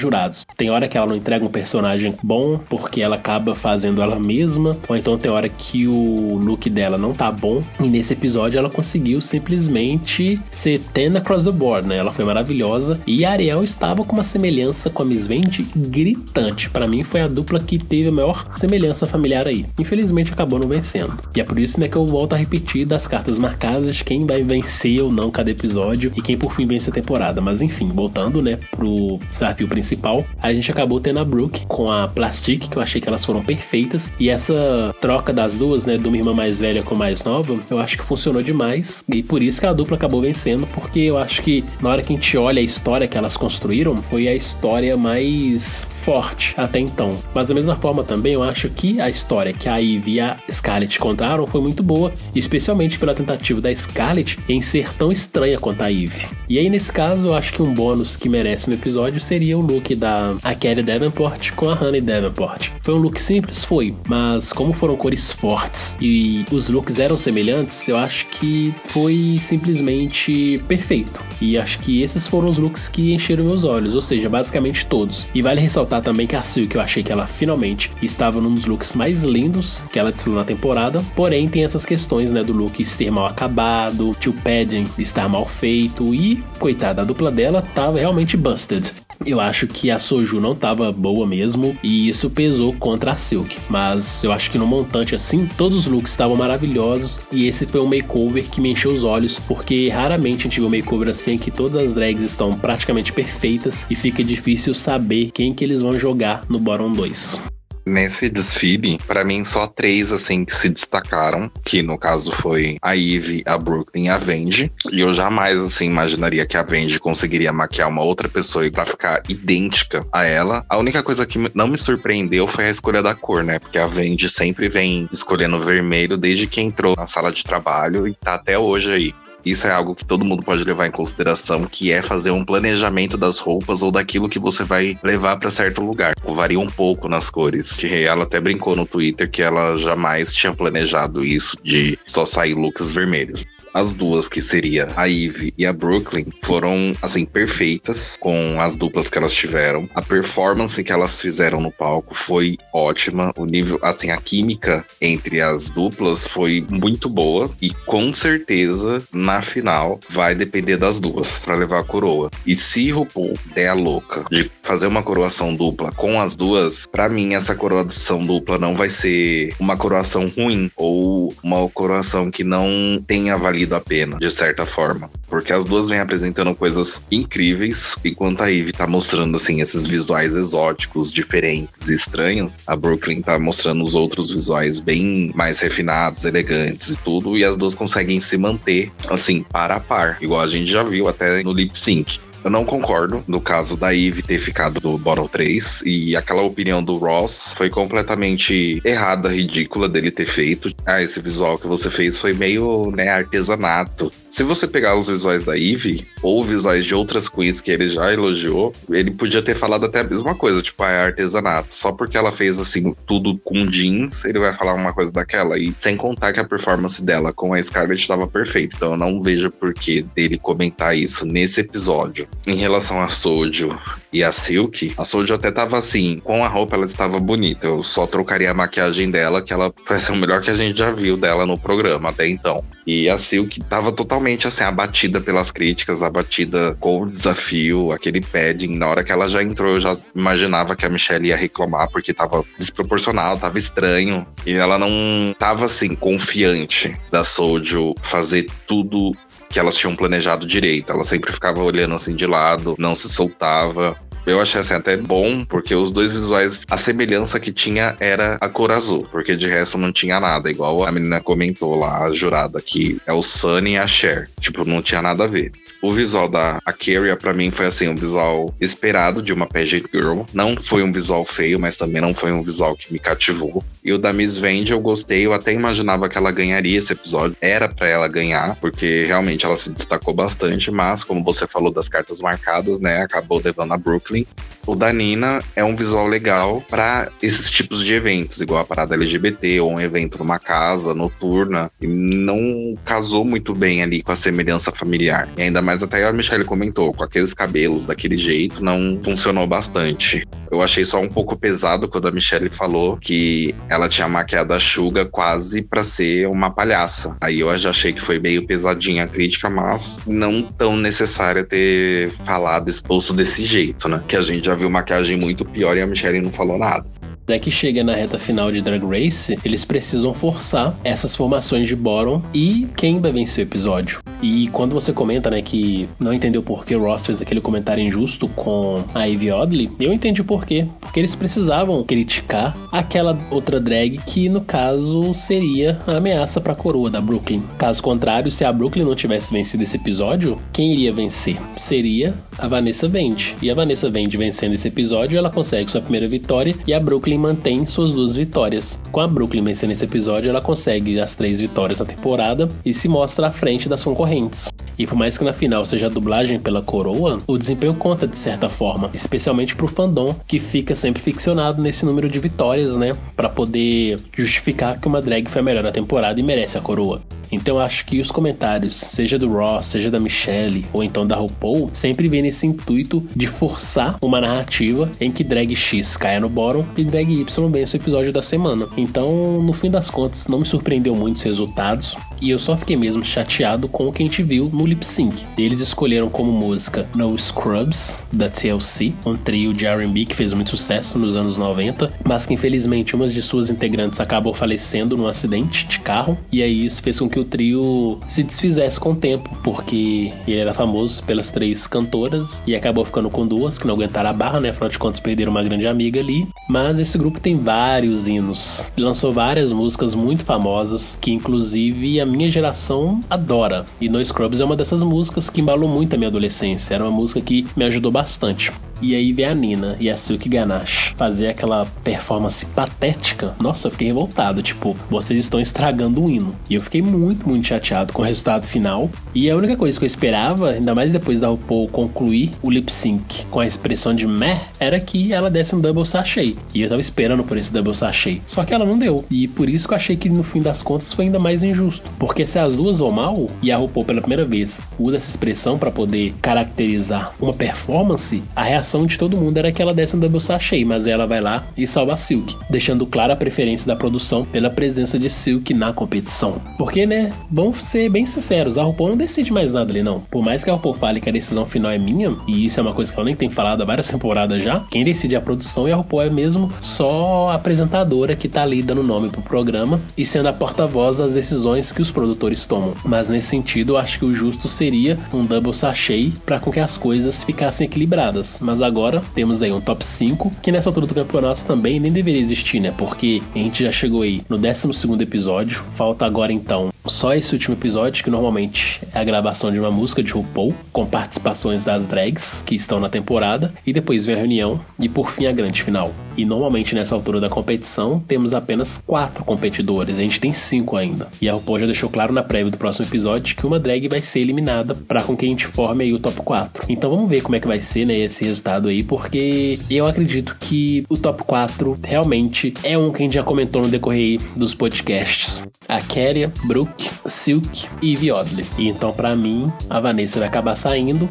jurados. Tem hora que ela não entrega um personagem bom porque ela acaba fazendo ela mesma, ou então tem hora que o look dela não tá bom. E nesse episódio ela conseguiu simplesmente ser ten across the board, né? Ela foi maravilhosa e a Ariel estava com uma semelhança com a Miss Vente gritante. Para mim foi a dupla que teve a maior semelhança familiar aí. Infelizmente acabou não vencendo. E é por isso né, que eu volto a repetir das cartas marcadas de quem vai vencer vencer ou não cada episódio e quem por fim vence a temporada. Mas enfim, voltando, né, pro desafio principal, a gente acabou tendo a Brooke com a Plastic, que eu achei que elas foram perfeitas. E essa troca das duas, né, de uma irmã mais velha com a mais nova, eu acho que funcionou demais. E por isso que a dupla acabou vencendo, porque eu acho que na hora que a gente olha a história que elas construíram, foi a história mais forte até então. Mas da mesma forma também eu acho que a história que a Ivy e a Scarlett contaram foi muito boa, especialmente pela tentativa da Scarlett em ser tão estranha quanto a Eve. E aí, nesse caso, eu acho que um bônus que merece no episódio seria o look da a Kelly Davenport com a Honey Davenport. Foi um look simples? Foi, mas como foram cores fortes e os looks eram semelhantes, eu acho que foi simplesmente perfeito. E acho que esses foram os looks que encheram meus olhos, ou seja, basicamente todos. E vale ressaltar também que a Silk, eu achei que ela finalmente estava num dos looks mais lindos que ela desfilou na temporada, porém tem essas questões, né, do look ser mal acabado, tio padding estar mal feito e, coitada, a dupla dela tava realmente busted. Eu acho que a Soju não tava boa mesmo e isso pesou contra a Silk. Mas eu acho que no montante assim, todos os looks estavam maravilhosos e esse foi um makeover que me encheu os olhos, porque raramente vê um makeover assim que todas as drags estão praticamente perfeitas e fica difícil saber quem que eles vão jogar no Bottom 2. Nesse desfile, para mim só três assim que se destacaram, que no caso foi a Eve, a Brooklyn e a Vendi. E eu jamais assim imaginaria que a Vendi conseguiria maquiar uma outra pessoa para ficar idêntica a ela. A única coisa que não me surpreendeu foi a escolha da cor, né? Porque a Vendi sempre vem escolhendo vermelho desde que entrou na sala de trabalho e tá até hoje aí. Isso é algo que todo mundo pode levar em consideração, que é fazer um planejamento das roupas ou daquilo que você vai levar para certo lugar. Varia um pouco nas cores. Que ela até brincou no Twitter que ela jamais tinha planejado isso de só sair looks vermelhos. As duas, que seria a Eve e a Brooklyn, foram, assim, perfeitas com as duplas que elas tiveram. A performance que elas fizeram no palco foi ótima. O nível, assim, a química entre as duplas foi muito boa. E com certeza, na final, vai depender das duas para levar a coroa. E se RuPaul der a louca de fazer uma coroação dupla com as duas, para mim, essa coroação dupla não vai ser uma coroação ruim ou uma coroação que não tenha valido a pena, de certa forma. Porque as duas vêm apresentando coisas incríveis, enquanto a Eve tá mostrando, assim, esses visuais exóticos, diferentes e estranhos, a Brooklyn tá mostrando os outros visuais bem mais refinados, elegantes e tudo, e as duas conseguem se manter, assim, para a par, igual a gente já viu até no lip sync. Eu não concordo no caso da Eve ter ficado do Bottle 3 e aquela opinião do Ross foi completamente errada, ridícula dele ter feito. Ah, esse visual que você fez foi meio, né, artesanato. Se você pegar os visuais da Eve ou visuais de outras queens que ele já elogiou, ele podia ter falado até a mesma coisa, tipo, ah, é artesanato. Só porque ela fez assim tudo com jeans, ele vai falar uma coisa daquela e sem contar que a performance dela com a Scarlett estava perfeita. Então eu não vejo por que dele comentar isso nesse episódio. Em relação a Sojo e a Silk, a Sojo até tava assim, com a roupa ela estava bonita. Eu só trocaria a maquiagem dela, que ela vai ser o melhor que a gente já viu dela no programa até então. E a Silk tava totalmente assim, abatida pelas críticas, abatida com o desafio, aquele padding. Na hora que ela já entrou, eu já imaginava que a Michelle ia reclamar porque tava desproporcional, tava estranho. E ela não tava assim, confiante da Sojo fazer tudo que elas tinham planejado direito. Ela sempre ficava olhando assim de lado, não se soltava. Eu achei assim até bom, porque os dois visuais, a semelhança que tinha era a cor azul, porque de resto não tinha nada, igual a menina comentou lá, a jurada, que é o Sunny e a Cher. Tipo, não tinha nada a ver. O visual da a Carrie, pra mim, foi assim, um visual esperado de uma pageant girl. Não foi um visual feio, mas também não foi um visual que me cativou. E o da Miss Vende eu gostei, eu até imaginava que ela ganharia esse episódio. Era para ela ganhar, porque realmente ela se destacou bastante, mas como você falou das cartas marcadas, né, acabou levando a Brooklyn. O da Nina é um visual legal para esses tipos de eventos, igual a parada LGBT ou um evento numa casa noturna, e não casou muito bem ali com a semelhança familiar. E ainda mais até a Michelle comentou, com aqueles cabelos daquele jeito, não funcionou bastante. Eu achei só um pouco pesado quando a Michelle falou que ela tinha maquiado a Suga quase para ser uma palhaça. Aí eu já achei que foi meio pesadinha a crítica, mas não tão necessária ter falado, exposto desse jeito, né? Que a gente já viu maquiagem muito pior e a Michelle não falou nada é que chega na reta final de Drag Race, eles precisam forçar essas formações de Boron e quem vai vencer o episódio. E quando você comenta, né, que não entendeu por que Ross fez aquele comentário injusto com a Ivy Oddly, eu entendi o porquê. Porque eles precisavam criticar aquela outra drag que, no caso, seria a ameaça para a coroa da Brooklyn. Caso contrário, se a Brooklyn não tivesse vencido esse episódio, quem iria vencer? Seria a Vanessa Vende. E a Vanessa Vende vencendo esse episódio, ela consegue sua primeira vitória e a Brooklyn mantém suas duas vitórias. Com a Brooklyn vencendo esse episódio, ela consegue as três vitórias na temporada e se mostra à frente das concorrentes. E por mais que na final seja a dublagem pela coroa, o desempenho conta de certa forma, especialmente pro fandom que fica sempre ficcionado nesse número de vitórias, né, para poder justificar que uma drag foi a melhor da temporada e merece a coroa. Então acho que os comentários, seja do Ross, seja da Michelle ou então da RuPaul, sempre vem nesse intuito de forçar uma narrativa em que drag X caia no bottom e drag Y vença o episódio da semana. Então, no fim das contas, não me surpreendeu muito os resultados e eu só fiquei mesmo chateado com o que a gente viu no lip sync. Eles escolheram como música No Scrubs, da TLC, um trio de R&B que fez muito sucesso nos anos 90, mas que infelizmente uma de suas integrantes acabou falecendo num acidente de carro, e aí isso fez com que o trio se desfizesse com o tempo, porque ele era famoso pelas três cantoras e acabou ficando com duas que não aguentaram a barra, né? Afinal de contas, perderam uma grande amiga ali. Mas esse grupo tem vários hinos. lançou várias músicas muito famosas que, inclusive, a minha geração adora. E No Scrubs é uma dessas músicas que embalou muito a minha adolescência. Era uma música que me ajudou bastante. E aí vê a Nina e a Silk Ganache fazer aquela performance patética. Nossa, eu fiquei revoltado. Tipo, vocês estão estragando o hino. E eu fiquei muito, muito chateado com o resultado final. E a única coisa que eu esperava, ainda mais depois da RuPaul concluir o lip sync com a expressão de meh, era que ela desse um double sachê. E eu tava esperando por esse double sachê. Só que ela não deu. E por isso que eu achei que no fim das contas foi ainda mais injusto. Porque se as duas vão mal, e a RuPaul pela primeira vez usa essa expressão para poder caracterizar uma performance, a reação de todo mundo era que ela desse um double sachê, mas ela vai lá e salva a Silk, deixando clara a preferência da produção pela presença de Silk na competição. Porque, né, vamos ser bem sinceros, a RuPaul não decide mais nada ali não. Por mais que a RuPaul fale que a decisão final é minha, e isso é uma coisa que ela nem tem falado há várias *laughs* temporadas já, quem decide é a produção e a RuPaul é mesmo só a apresentadora que tá ali dando nome pro programa e sendo a porta-voz das decisões que os produtores tomam. Mas nesse sentido, eu acho que o justo seria um double sachê para com que as coisas ficassem equilibradas. Mas agora temos aí um top 5 que nessa altura do campeonato também nem deveria existir, né? Porque a gente já chegou aí no 12 episódio, falta agora então só esse último episódio, que normalmente é a gravação de uma música de RuPaul, com participações das drags que estão na temporada, e depois vem a reunião e por fim a grande final. E normalmente nessa altura da competição temos apenas quatro competidores, a gente tem cinco ainda. E a RuPaul já deixou claro na prévia do próximo episódio que uma drag vai ser eliminada para com que a gente forme aí o top 4. Então vamos ver como é que vai ser né, esse resultado aí, porque eu acredito que o top 4 realmente é um que a gente já comentou no decorrer dos podcasts. A Kéria, Brooke, Silk e Viodley. E então para mim a Vanessa vai acabar saindo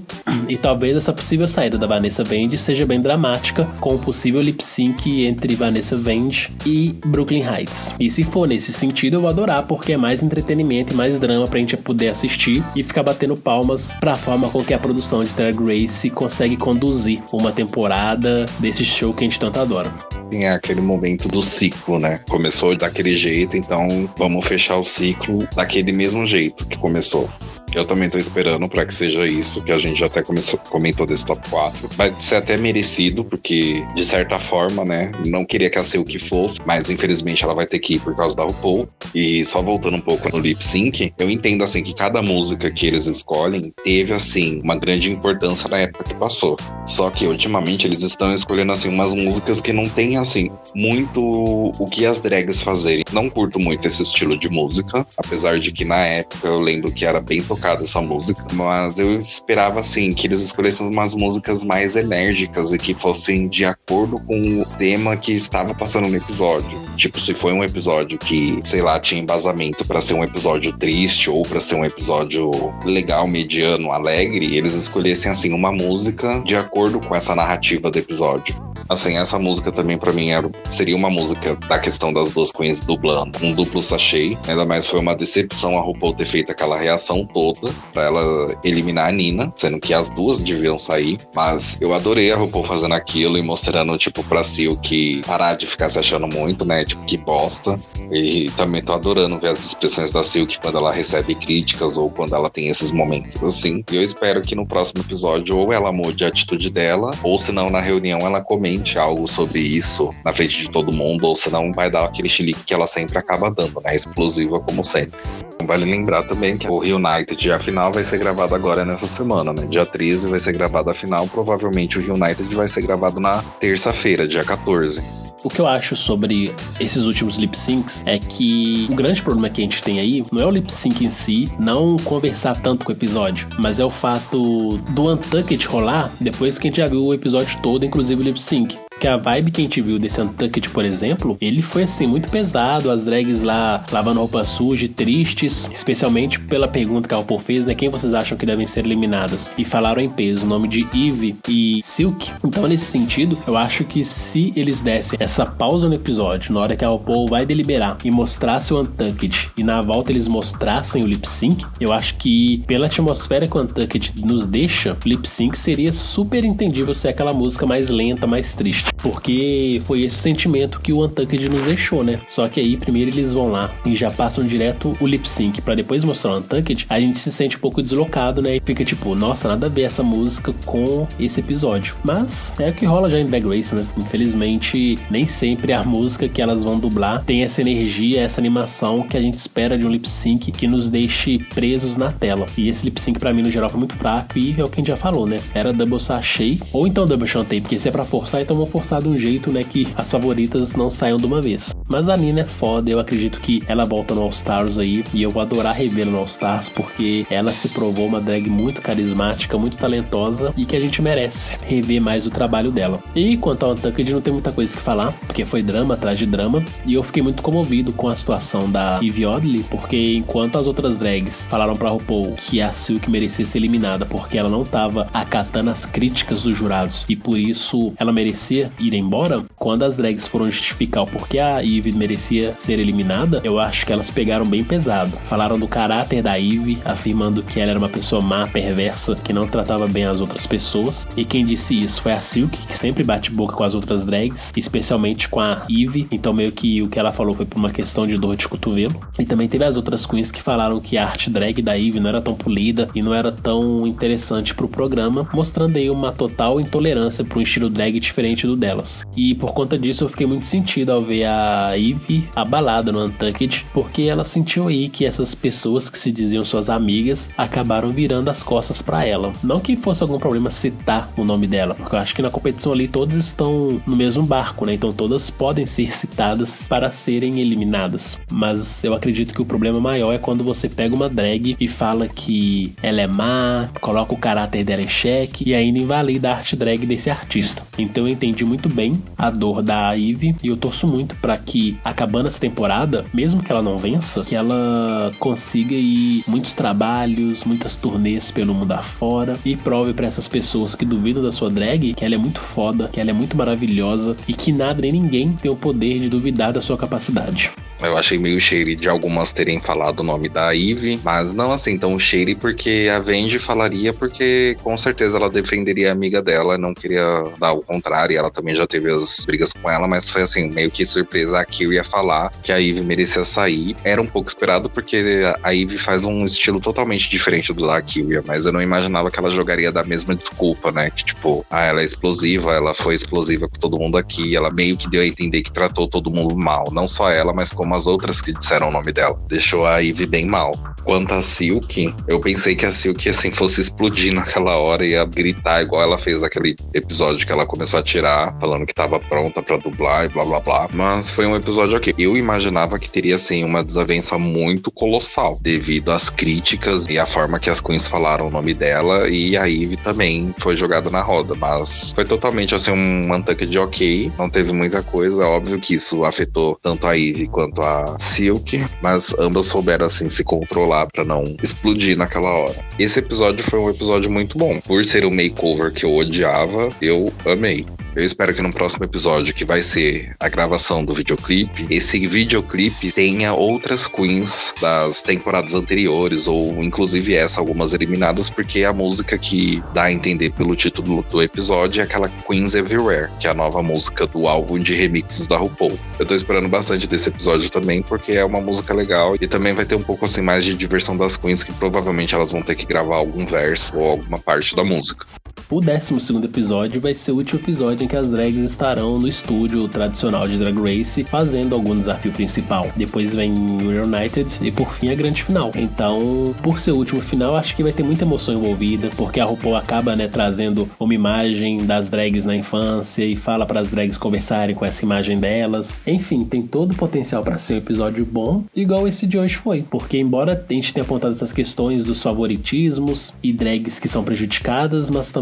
e talvez essa possível saída da Vanessa Vende seja bem dramática com o possível lip sync entre Vanessa Venge e Brooklyn Heights. E se for nesse sentido, eu vou adorar, porque é mais entretenimento e mais drama pra gente poder assistir e ficar batendo palmas pra forma com que a produção de Drag Race consegue conduzir uma temporada desse show que a gente tanto adora. É aquele momento do ciclo, né? Começou daquele jeito, então vamos fechar o ciclo daquele mesmo jeito que começou. Eu também tô esperando para que seja isso, que a gente já até começou, comentou desse top 4. Vai ser até merecido, porque, de certa forma, né, não queria que a Silk fosse, mas infelizmente ela vai ter que ir por causa da RuPaul. E só voltando um pouco no lip sync, eu entendo assim que cada música que eles escolhem teve assim uma grande importância na época que passou. Só que ultimamente eles estão escolhendo assim umas músicas que não tem assim muito o que as drags fazerem. Não curto muito esse estilo de música, apesar de que na época eu lembro que era bem tocado tocado essa música, mas eu esperava assim que eles escolhessem umas músicas mais enérgicas e que fossem de acordo com o tema que estava passando no episódio. Tipo, se foi um episódio que, sei lá, tinha embasamento para ser um episódio triste ou para ser um episódio legal, mediano, alegre, eles escolhessem assim uma música de acordo com essa narrativa do episódio. Assim, essa música também para mim era, seria uma música da questão das duas queens dublando, um duplo sachê. Ainda mais foi uma decepção a RuPaul ter feito aquela reação toda para ela eliminar a Nina, sendo que as duas deviam sair. Mas eu adorei a RuPaul fazendo aquilo e mostrando, tipo, pra Sil que parar de ficar se achando muito, né? Tipo, que bosta. E também tô adorando ver as expressões da Silk quando ela recebe críticas ou quando ela tem esses momentos assim. E eu espero que no próximo episódio ou ela mude a atitude dela, ou se não na reunião ela comente algo sobre isso na frente de todo mundo, ou senão vai dar aquele chilique que ela sempre acaba dando, né? Explosiva como sempre. Vale lembrar também que o United, a final vai ser gravada agora nessa semana, né? Dia 13 vai ser gravada a final, provavelmente o United vai ser gravado na terça-feira, dia 14. O que eu acho sobre esses últimos lip syncs é que o grande problema que a gente tem aí não é o lip sync em si, não conversar tanto com o episódio, mas é o fato do Untucked rolar depois que a gente já viu o episódio todo, inclusive o lip sync. Porque a vibe que a gente viu desse Untucked, por exemplo, ele foi assim, muito pesado. As drags lá lavando roupa suja, tristes, especialmente pela pergunta que a Alpo fez, né? Quem vocês acham que devem ser eliminadas? E falaram em peso o nome de Eve e Silk. Então, nesse sentido, eu acho que se eles dessem essa pausa no episódio, na hora que a Alpo vai deliberar e mostrasse o Untucked, e na volta eles mostrassem o lip sync, eu acho que pela atmosfera que o Untucked nos deixa, lip sync seria super entendível ser aquela música mais lenta, mais triste. Porque foi esse sentimento que o Untucked nos deixou, né? Só que aí primeiro eles vão lá e já passam direto o lip sync para depois mostrar o Untucked, a gente se sente um pouco deslocado, né? E fica tipo, nossa, nada a ver essa música com esse episódio. Mas é o que rola já em Drag Race, né? Infelizmente, nem sempre a música que elas vão dublar tem essa energia, essa animação que a gente espera de um lip sync que nos deixe presos na tela. E esse lip sync para mim no geral foi muito fraco e é o que a gente já falou, né? Era double sachê ou então double chantei, porque se é para forçar, então vou forçar de um jeito, né, que as favoritas não saiam de uma vez. Mas a Nina é foda, eu acredito que ela volta no All Stars aí e eu vou adorar revê-la no All Stars porque ela se provou uma drag muito carismática, muito talentosa e que a gente merece rever mais o trabalho dela. E quanto ao Untucked, não tem muita coisa que falar, porque foi drama atrás de drama e eu fiquei muito comovido com a situação da Eve Oddly, porque enquanto as outras drags falaram pra RuPaul que a Silk merecia ser eliminada porque ela não tava acatando as críticas dos jurados e por isso ela merecia ir embora, quando as drags foram justificar o porquê a Eve Eve merecia ser eliminada, eu acho que elas pegaram bem pesado. Falaram do caráter da Eve, afirmando que ela era uma pessoa má, perversa, que não tratava bem as outras pessoas. E quem disse isso foi a Silk, que sempre bate boca com as outras drags, especialmente com a Eve. Então meio que o que ela falou foi por uma questão de dor de cotovelo. E também teve as outras queens que falaram que a arte drag da Eve não era tão polida e não era tão interessante pro programa, mostrando aí uma total intolerância para um estilo drag diferente do delas. E por conta disso eu fiquei muito sentido ao ver a Eve abalada no Untucked, porque ela sentiu aí que essas pessoas que se diziam suas amigas acabaram virando as costas para ela. Não que fosse algum problema citar o nome dela, porque eu acho que na competição ali todos estão no mesmo barco, né? Então todas podem ser citadas para serem eliminadas. Mas eu acredito que o problema maior é quando você pega uma drag e fala que ela é má, coloca o caráter dela em xeque e ainda invalida a arte drag desse artista. Então eu entendi muito bem a dor da Eve e eu torço muito para que que acabando essa temporada, mesmo que ela não vença, que ela consiga ir muitos trabalhos, muitas turnês pelo mundo afora e prove para essas pessoas que duvidam da sua drag que ela é muito foda, que ela é muito maravilhosa e que nada nem ninguém tem o poder de duvidar da sua capacidade. Eu achei meio cheire de algumas terem falado o nome da Eve, mas não assim tão cheire porque a Vendi falaria porque com certeza ela defenderia a amiga dela, não queria dar o contrário, ela também já teve as brigas com ela, mas foi assim, meio que surpresa a Kill ia falar que a Eve merecia sair. Era um pouco esperado porque a Eve faz um estilo totalmente diferente do da Kill, mas eu não imaginava que ela jogaria da mesma desculpa, né? Que tipo, ah, ela é explosiva, ela foi explosiva com todo mundo aqui, ela meio que deu a entender que tratou todo mundo mal, não só ela, mas como como as outras que disseram o nome dela. Deixou a Ivy bem mal. Quanto a Silk, eu pensei que a Silk assim fosse explodir *laughs* naquela hora e ia gritar igual ela fez aquele episódio que ela começou a tirar, falando que tava pronta para dublar e blá blá blá. Mas foi um episódio ok. Eu imaginava que teria assim uma desavença muito colossal devido às críticas e a forma que as queens falaram o nome dela e a Ivy também foi jogada na roda, mas foi totalmente assim um mantanque de ok, não teve muita coisa, óbvio que isso afetou tanto a Ivy quanto a Silk, mas ambas souberam assim se controlar para não explodir naquela hora. Esse episódio foi um episódio muito bom. Por ser o makeover que eu odiava, eu amei. Eu espero que no próximo episódio, que vai ser a gravação do videoclipe, esse videoclipe tenha outras queens das temporadas anteriores, ou inclusive essa, algumas eliminadas, porque é a música que dá a entender pelo título do episódio é aquela Queens Everywhere, que é a nova música do álbum de remixes da RuPaul. Eu tô esperando bastante desse episódio também, porque é uma música legal e também vai ter um pouco assim mais de diversão das queens, que provavelmente elas vão ter que gravar algum verso ou alguma parte da música. O 12 episódio vai ser o último episódio em que as drags estarão no estúdio tradicional de Drag Race fazendo algum desafio principal. Depois vem Reunited e por fim a grande final. Então, por ser o último final, acho que vai ter muita emoção envolvida, porque a RuPaul acaba né, trazendo uma imagem das drags na infância e fala para as drags conversarem com essa imagem delas. Enfim, tem todo o potencial para ser um episódio bom, igual esse de hoje foi. Porque, embora a gente tenha apontado essas questões dos favoritismos e drags que são prejudicadas, mas também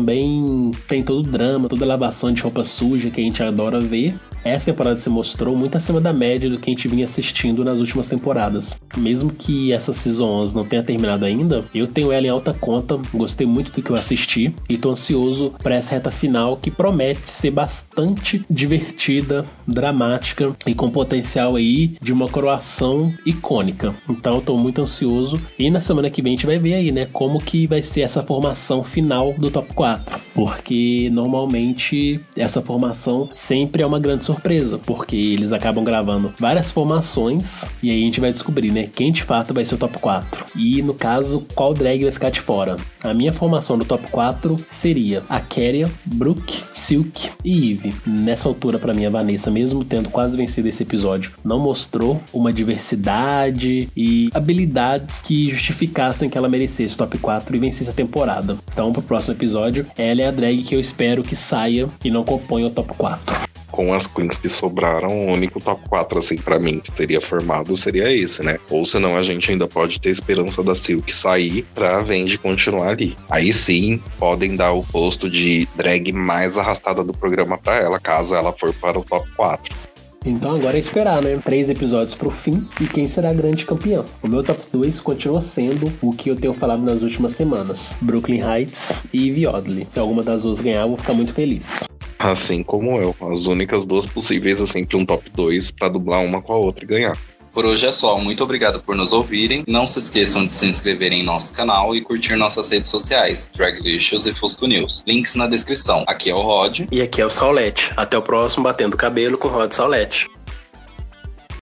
tem todo o drama, toda a lavação de roupa suja que a gente adora ver. Essa temporada se mostrou muito acima da média do que a gente vinha assistindo nas últimas temporadas. Mesmo que essa Season 11 não tenha terminado ainda, eu tenho ela em alta conta, gostei muito do que eu assisti e tô ansioso para essa reta final que promete ser bastante divertida, dramática e com potencial aí de uma coroação icônica. Então eu tô muito ansioso e na semana que vem a gente vai ver aí, né, como que vai ser essa formação final do top 4, porque normalmente essa formação sempre é uma grande surpresa, porque eles acabam gravando várias formações e aí a gente vai descobrir, né, quem de fato vai ser o top 4. E no caso, qual drag vai ficar de fora. A minha formação do top 4 seria a Keria, Brooke, Silk e Eve. Nessa altura, para mim, a Vanessa, mesmo tendo quase vencido esse episódio, não mostrou uma diversidade e habilidades que justificassem que ela merecesse top 4 e vencesse a temporada. Então, pro próximo episódio, ela é a drag que eu espero que saia e não componha o top 4 com as queens que sobraram, o único top 4, assim, para mim, que teria formado seria esse, né? Ou senão a gente ainda pode ter esperança da Silk sair pra Vendi continuar ali. Aí sim, podem dar o posto de drag mais arrastada do programa para ela, caso ela for para o top 4. Então agora é esperar, né? Três episódios pro fim e quem será grande campeão. O meu top 2 continua sendo o que eu tenho falado nas últimas semanas: Brooklyn Heights e Ivy Oddly. Se alguma das duas ganhar, eu vou ficar muito feliz. Assim como eu. As únicas duas possíveis é sempre um top 2 para dublar uma com a outra e ganhar. Por hoje é só. Muito obrigado por nos ouvirem. Não se esqueçam de se inscrever em nosso canal e curtir nossas redes sociais, Draglicious e Fusco News. Links na descrição. Aqui é o Rod. E aqui é o Saulete. Até o próximo Batendo Cabelo com Rod Saulete.